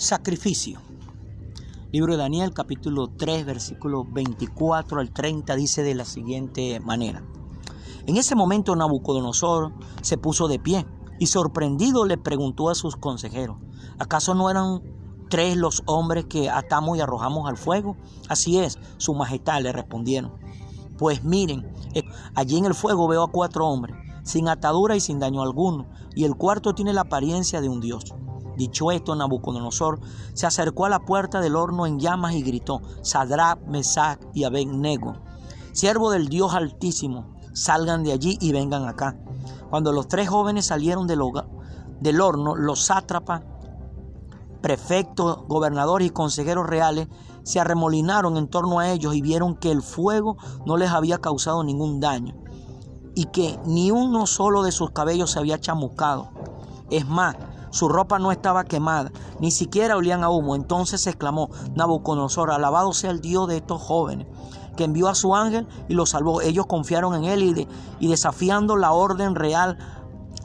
Sacrificio. Libro de Daniel capítulo 3 versículo 24 al 30 dice de la siguiente manera. En ese momento Nabucodonosor se puso de pie y sorprendido le preguntó a sus consejeros, ¿acaso no eran tres los hombres que atamos y arrojamos al fuego? Así es, su majestad le respondieron. Pues miren, eh, allí en el fuego veo a cuatro hombres, sin atadura y sin daño alguno, y el cuarto tiene la apariencia de un dios. Dicho esto, Nabucodonosor se acercó a la puerta del horno en llamas y gritó, Sadrach, Mesach y Abednego, siervo del Dios Altísimo, salgan de allí y vengan acá. Cuando los tres jóvenes salieron del, del horno, los sátrapas, prefectos, gobernadores y consejeros reales se arremolinaron en torno a ellos y vieron que el fuego no les había causado ningún daño y que ni uno solo de sus cabellos se había chamuscado. Es más, su ropa no estaba quemada, ni siquiera olían a humo. Entonces exclamó Nabucodonosor, alabado sea el Dios de estos jóvenes, que envió a su ángel y los salvó. Ellos confiaron en él y, y desafiando la orden real,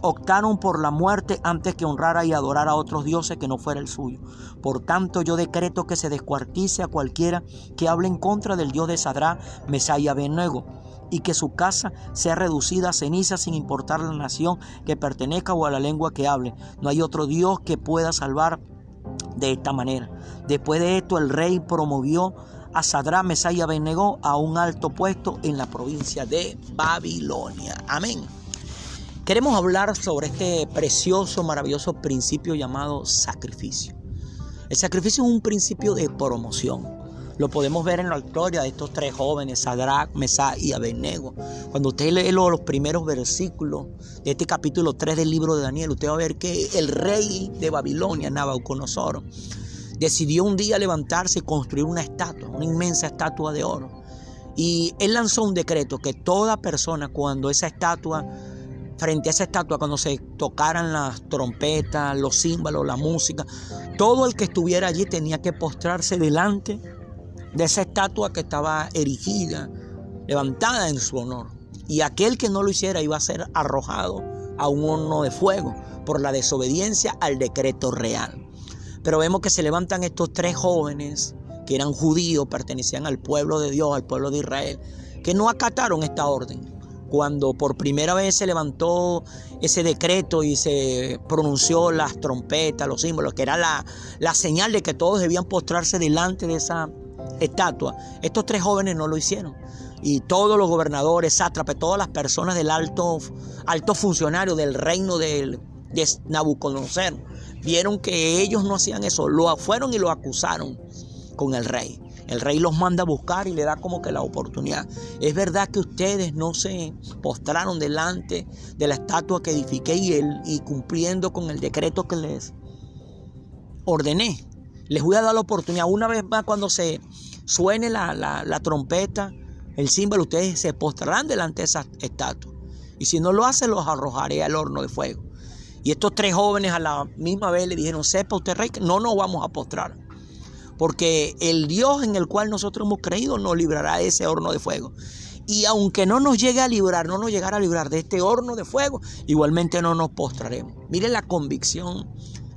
optaron por la muerte antes que honrar y adorar a otros dioses que no fuera el suyo. Por tanto, yo decreto que se descuartice a cualquiera que hable en contra del Dios de Sadrá, Mesaya y Abednego y que su casa sea reducida a ceniza sin importar la nación que pertenezca o a la lengua que hable. No hay otro Dios que pueda salvar de esta manera. Después de esto, el rey promovió a Sadrá, Mesá y Abednego a un alto puesto en la provincia de Babilonia. Amén. Queremos hablar sobre este precioso, maravilloso principio llamado sacrificio. El sacrificio es un principio de promoción. Lo podemos ver en la historia de estos tres jóvenes, Sadrach, Mesá y Abednego. Cuando usted lee los primeros versículos de este capítulo 3 del libro de Daniel, usted va a ver que el rey de Babilonia, Nabucodonosor, decidió un día levantarse y construir una estatua, una inmensa estatua de oro. Y él lanzó un decreto que toda persona cuando esa estatua frente a esa estatua cuando se tocaran las trompetas, los címbalos, la música. Todo el que estuviera allí tenía que postrarse delante de esa estatua que estaba erigida, levantada en su honor. Y aquel que no lo hiciera iba a ser arrojado a un horno de fuego por la desobediencia al decreto real. Pero vemos que se levantan estos tres jóvenes que eran judíos, pertenecían al pueblo de Dios, al pueblo de Israel, que no acataron esta orden. Cuando por primera vez se levantó ese decreto y se pronunció las trompetas, los símbolos, que era la, la señal de que todos debían postrarse delante de esa estatua. Estos tres jóvenes no lo hicieron. Y todos los gobernadores, sátrapes, todas las personas del alto, alto funcionario del reino de, Nabucodonosor vieron que ellos no hacían eso. Lo fueron y lo acusaron con el rey. El rey los manda a buscar y le da como que la oportunidad. Es verdad que ustedes no se postraron delante de la estatua que edifiqué y, y cumpliendo con el decreto que les ordené. Les voy a dar la oportunidad una vez más cuando se suene la, trompeta, el símbolo, ustedes se postrarán delante de esa estatua. Y si no lo hacen, los arrojaré al horno de fuego. Y estos tres jóvenes a la misma vez le dijeron, sepa usted rey, que no nos vamos a postrar. Porque el Dios en el cual nosotros hemos creído nos librará de ese horno de fuego. Y aunque no nos llegue a librar, no nos llegara a librar de este horno de fuego, igualmente no nos postraremos. Miren la convicción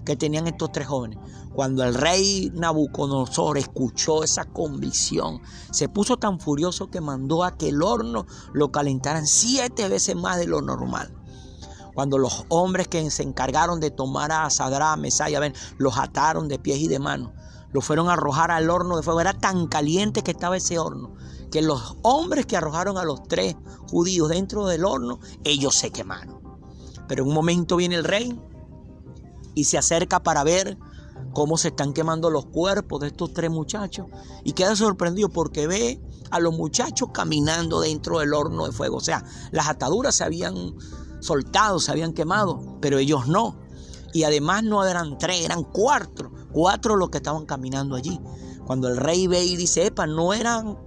que tenían estos tres jóvenes. Cuando el rey Nabucodonosor escuchó esa convicción, se puso tan furioso que mandó a que el horno lo calentaran siete veces más de lo normal. Cuando los hombres que se encargaron de tomar a Sadrá, Mesaya, ven, los ataron de pies y de manos, lo fueron a arrojar al horno de fuego. Era tan caliente que estaba ese horno, que los hombres que arrojaron a los tres judíos dentro del horno, ellos se quemaron. Pero en un momento viene el rey y se acerca para ver cómo se están quemando los cuerpos de estos tres muchachos y queda sorprendido porque ve a los muchachos caminando dentro del horno de fuego. O sea, las ataduras se habían soltado, se habían quemado, pero ellos no. Y además no eran tres, eran cuatro, cuatro los que estaban caminando allí. Cuando el rey ve y dice, epa, no eran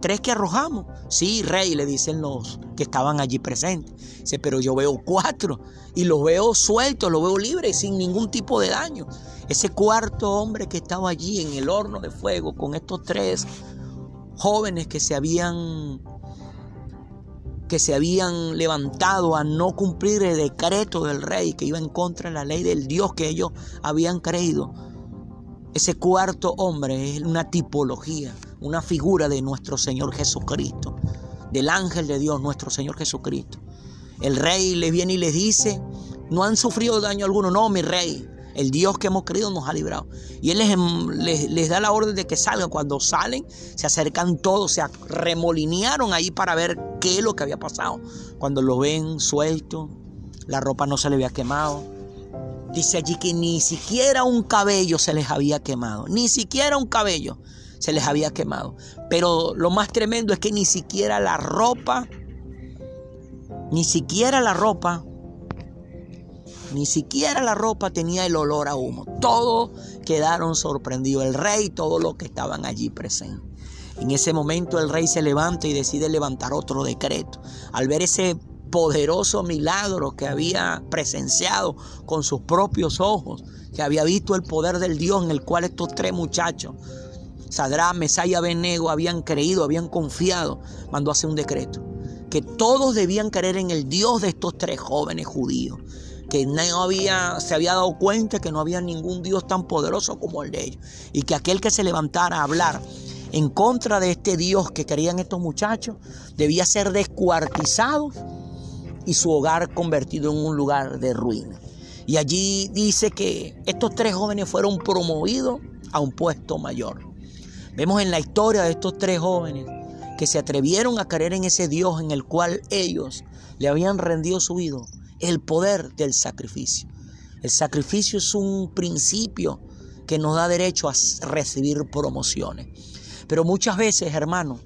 tres que arrojamos. Sí, rey, le dicen los que estaban allí presentes. Dice, pero yo veo cuatro y los veo sueltos, los veo libres, sin ningún tipo de daño. Ese cuarto hombre que estaba allí en el horno de fuego con estos tres jóvenes que se habían que se habían levantado a no cumplir el decreto del rey que iba en contra de la ley del Dios que ellos habían creído. ese cuarto hombre es una tipología, una figura de nuestro Señor Jesucristo, del ángel de Dios, nuestro Señor Jesucristo. El rey le viene y les dice, no han sufrido daño alguno, no, mi rey, el Dios que hemos creído nos ha librado. Y Él les, les, da la orden de que salgan. Cuando salen, se acercan todos, se remolinearon ahí para ver qué es lo que había pasado. Cuando lo ven suelto, la ropa no se le había quemado. Dice allí que ni siquiera un cabello se les había quemado. Ni siquiera un cabello se les había quemado. Pero lo más tremendo es que ni siquiera la ropa, ni siquiera la ropa ni siquiera la ropa tenía el olor a humo. Todos quedaron sorprendidos. El rey y todos los que estaban allí presentes. En ese momento el rey se levanta y decide levantar otro decreto. Al ver ese poderoso milagro que había presenciado con sus propios ojos, que había visto el poder del Dios en el cual estos tres muchachos, Sadrá, Mesaya, Benego, habían creído, habían confiado, mandó a hacer un decreto. Que todos debían creer en el Dios de estos tres jóvenes judíos que no había, se había dado cuenta que no había ningún Dios tan poderoso como el de ellos. Y que aquel que se levantara a hablar en contra de este Dios que querían estos muchachos debía ser descuartizado y su hogar convertido en un lugar de ruina. Y allí dice que estos tres jóvenes fueron promovidos a un puesto mayor. Vemos en la historia de estos tres jóvenes que se atrevieron a creer en ese Dios en el cual ellos le habían rendido su vida el poder del sacrificio. El sacrificio es un principio que nos da derecho a recibir promociones. Pero muchas veces, hermano,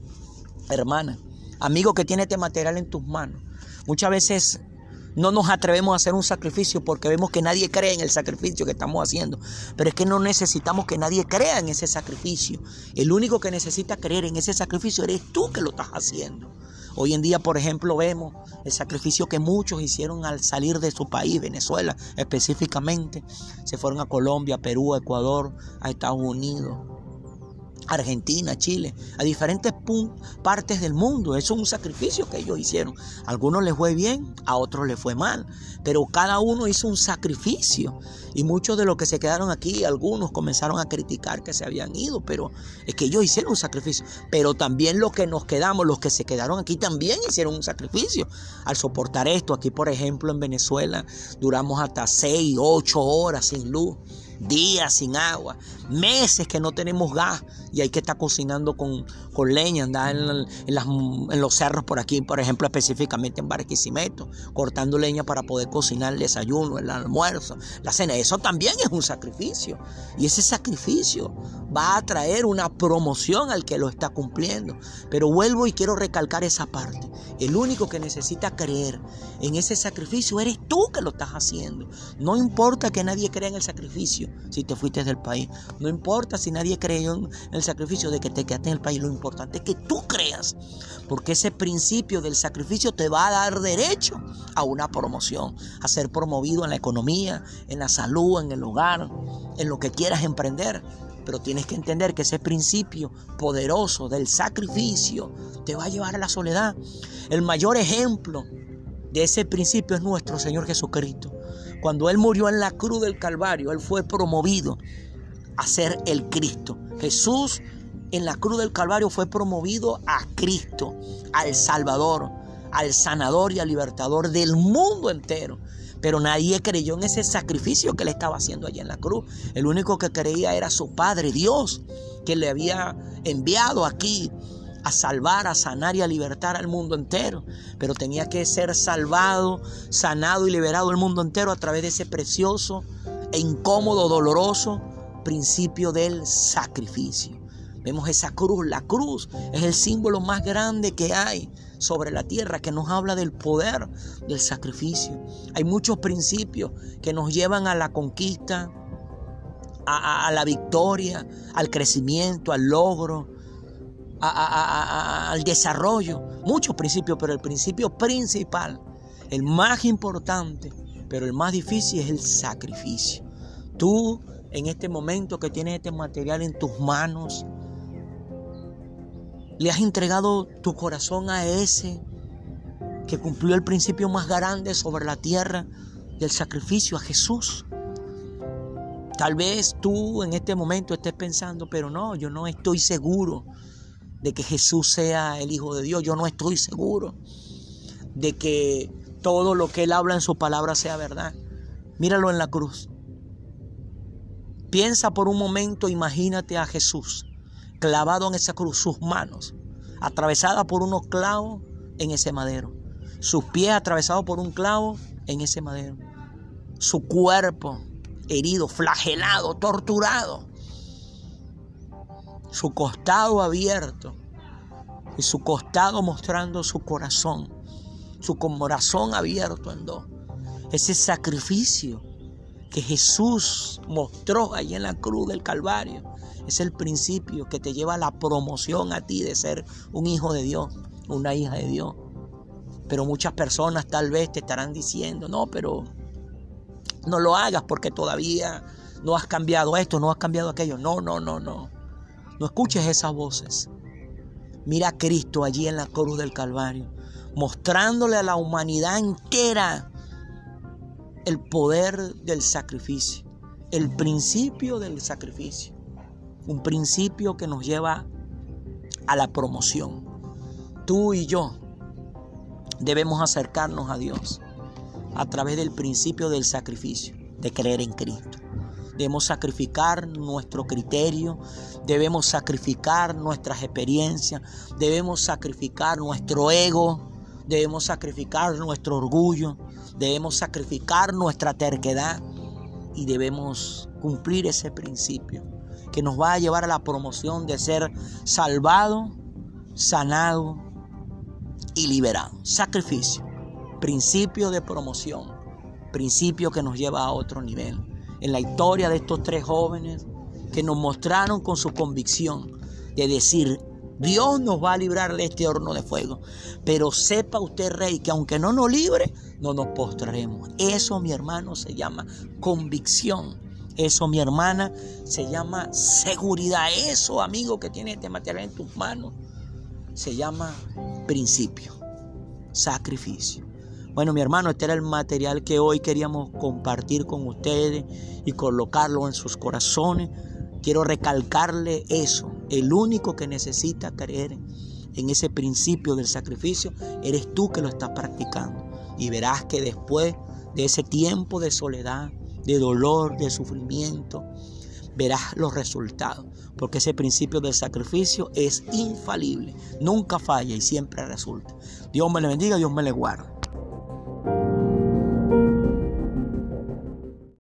hermana, amigo que tiene este material en tus manos, muchas veces no nos atrevemos a hacer un sacrificio porque vemos que nadie cree en el sacrificio que estamos haciendo. Pero es que no necesitamos que nadie crea en ese sacrificio. El único que necesita creer en ese sacrificio eres tú que lo estás haciendo. Hoy en día, por ejemplo, vemos el sacrificio que muchos hicieron al salir de su país, Venezuela específicamente. Se fueron a Colombia, Perú, Ecuador, a Estados Unidos, Argentina, Chile, a diferentes partes del mundo. Eso es un sacrificio que ellos hicieron. A algunos les fue bien, a otros les fue mal, pero cada uno hizo un sacrificio. Y muchos de los que se quedaron aquí, algunos comenzaron a criticar que se habían ido, pero es que ellos hicieron un sacrificio. Pero también los que nos quedamos, los que se quedaron aquí, también hicieron un sacrificio. Al soportar esto, aquí por ejemplo en Venezuela, duramos hasta 6, 8 horas sin luz días sin agua, meses que no tenemos gas y hay que estar cocinando con, con leña, andar en, en, los cerros por aquí, por ejemplo, específicamente en Barquisimeto, cortando leña para poder cocinar el desayuno, el almuerzo, la cena. Eso también es un sacrificio. Y ese sacrificio va a traer una promoción al que lo está cumpliendo. Pero vuelvo y quiero recalcar esa parte. El único que necesita creer en ese sacrificio eres tú que lo estás haciendo. No importa que nadie crea en el sacrificio si te fuiste del país. No importa si nadie creyó en el sacrificio de que te quedaste en el país. Lo importante es que tú creas. Porque ese principio del sacrificio te va a dar derecho a una promoción. A ser promovido en la economía, en la salud, en el hogar, en lo que quieras emprender. Pero tienes que entender que ese principio poderoso del sacrificio te va a llevar a la soledad. El mayor ejemplo de ese principio es nuestro Señor Jesucristo. Cuando Él murió en la cruz del Calvario, Él fue promovido a ser el Cristo. Jesús en la cruz del Calvario fue promovido a Cristo, al Salvador, al sanador y al libertador del mundo entero. Pero nadie creyó en ese sacrificio que le estaba haciendo allí en la cruz. El único que creía era su Padre Dios, que le había enviado aquí a salvar, a sanar y a libertar al mundo entero. Pero tenía que ser salvado, sanado y liberado el mundo entero a través de ese precioso e incómodo, doloroso principio del sacrificio. Vemos esa cruz. La cruz es el símbolo más grande que hay sobre la tierra que nos habla del poder del sacrificio. Hay muchos principios que nos llevan a la conquista, a, la victoria, al crecimiento, al logro, al desarrollo. Muchos principios, pero el principio principal, el más importante, pero el más difícil es el sacrificio. Tú en este momento que tienes este material en tus manos, le has entregado tu corazón a ese que cumplió el principio más grande sobre la tierra del sacrificio, a Jesús. Tal vez tú en este momento estés pensando, pero no, yo no estoy seguro de que Jesús sea el Hijo de Dios. Yo no estoy seguro de que todo lo que Él habla en su palabra sea verdad. Míralo en la cruz. Piensa por un momento, imagínate a Jesús clavado en esa cruz, sus manos atravesadas por unos clavos en ese madero, sus pies atravesados por un clavo en ese madero, su cuerpo herido, flagelado, torturado, su costado abierto y su costado mostrando su corazón, su corazón abierto en dos. Ese sacrificio que Jesús mostró ahí en la cruz del Calvario es el principio que te lleva a la promoción a ti de ser un hijo de Dios, una hija de Dios. Pero muchas personas tal vez te estarán diciendo, no, pero no lo hagas porque todavía no has cambiado esto, no has cambiado aquello. No, no, no, no. No escuches esas voces. Mira a Cristo allí en la cruz del Calvario, mostrándole a la humanidad entera el poder del sacrificio, el principio del sacrificio. Un principio que nos lleva a la promoción. Tú y yo debemos acercarnos a Dios a través del principio del sacrificio, de creer en Cristo. Debemos sacrificar nuestro criterio, debemos sacrificar nuestras experiencias, debemos sacrificar nuestro ego, debemos sacrificar nuestro orgullo, debemos sacrificar nuestra terquedad y debemos cumplir ese principio que nos va a llevar a la promoción de ser salvado, sanado y liberado. Sacrificio principio de promoción, principio que nos lleva a otro nivel. En la historia de estos tres jóvenes que nos mostraron con su convicción de decir, Dios nos va a librar de este horno de fuego. Pero sepa usted, rey, que aunque no nos libre, no nos postraremos. Eso, mi hermano, se llama convicción. Eso, mi hermana, se llama seguridad. Eso, amigo, que tiene este material en tus manos, se llama principio, sacrificio. Bueno, mi hermano, este era el material que hoy queríamos compartir con ustedes y colocarlo en sus corazones. Quiero recalcarle eso. El único que necesita creer en ese principio del sacrificio eres tú que lo estás practicando. Y verás que después de ese tiempo de soledad, de dolor, de sufrimiento, verás los resultados. Porque ese principio del sacrificio es infalible, nunca falla y siempre resulta. Dios me le bendiga, Dios me le guarde.